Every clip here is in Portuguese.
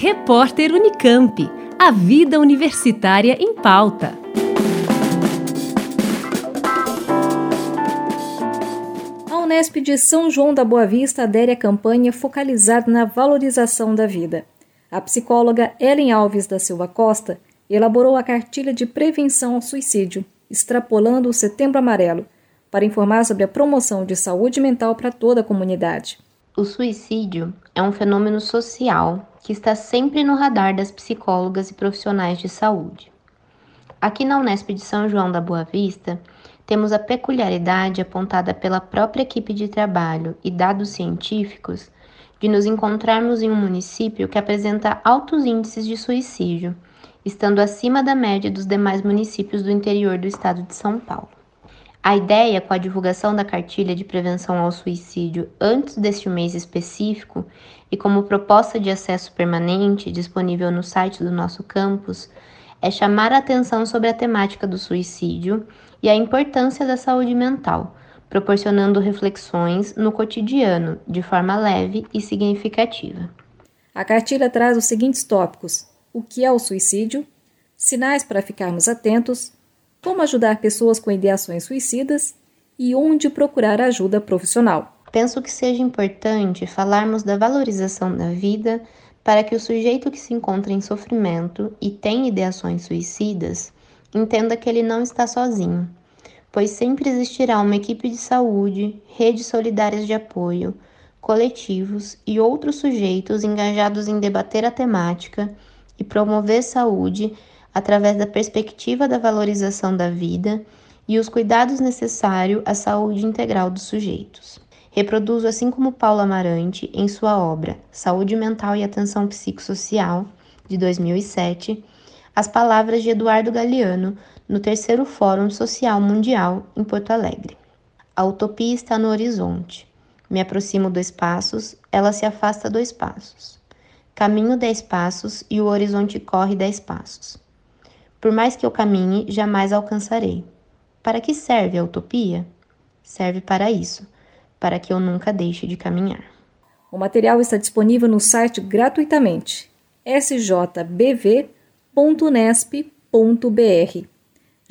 Repórter Unicamp. A vida universitária em pauta. A Unesp de São João da Boa Vista adere à campanha focalizada na valorização da vida. A psicóloga Ellen Alves da Silva Costa elaborou a cartilha de prevenção ao suicídio, extrapolando o Setembro Amarelo, para informar sobre a promoção de saúde mental para toda a comunidade. O suicídio é um fenômeno social que está sempre no radar das psicólogas e profissionais de saúde. Aqui na Unesp de São João da Boa Vista, temos a peculiaridade apontada pela própria equipe de trabalho e dados científicos de nos encontrarmos em um município que apresenta altos índices de suicídio, estando acima da média dos demais municípios do interior do estado de São Paulo. A ideia com a divulgação da cartilha de prevenção ao suicídio antes deste mês específico e como proposta de acesso permanente disponível no site do nosso campus é chamar a atenção sobre a temática do suicídio e a importância da saúde mental, proporcionando reflexões no cotidiano de forma leve e significativa. A cartilha traz os seguintes tópicos: o que é o suicídio, sinais para ficarmos atentos, como ajudar pessoas com ideações suicidas e onde procurar ajuda profissional. Penso que seja importante falarmos da valorização da vida para que o sujeito que se encontra em sofrimento e tem ideações suicidas entenda que ele não está sozinho, pois sempre existirá uma equipe de saúde, redes solidárias de apoio, coletivos e outros sujeitos engajados em debater a temática e promover saúde através da perspectiva da valorização da vida e os cuidados necessários à saúde integral dos sujeitos. Reproduzo, assim como Paulo Amarante, em sua obra Saúde Mental e Atenção Psicossocial, de 2007, as palavras de Eduardo Galeano no terceiro Fórum Social Mundial em Porto Alegre. A utopia está no horizonte. Me aproximo dois passos, ela se afasta dois passos. Caminho dez passos e o horizonte corre dez passos. Por mais que eu caminhe, jamais alcançarei. Para que serve a utopia? Serve para isso, para que eu nunca deixe de caminhar. O material está disponível no site gratuitamente sjbv.nesp.br.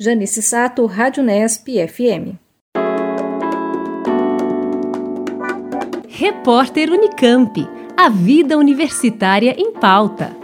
Janice Sato, Rádio Nesp FM. Repórter Unicamp. A vida universitária em pauta.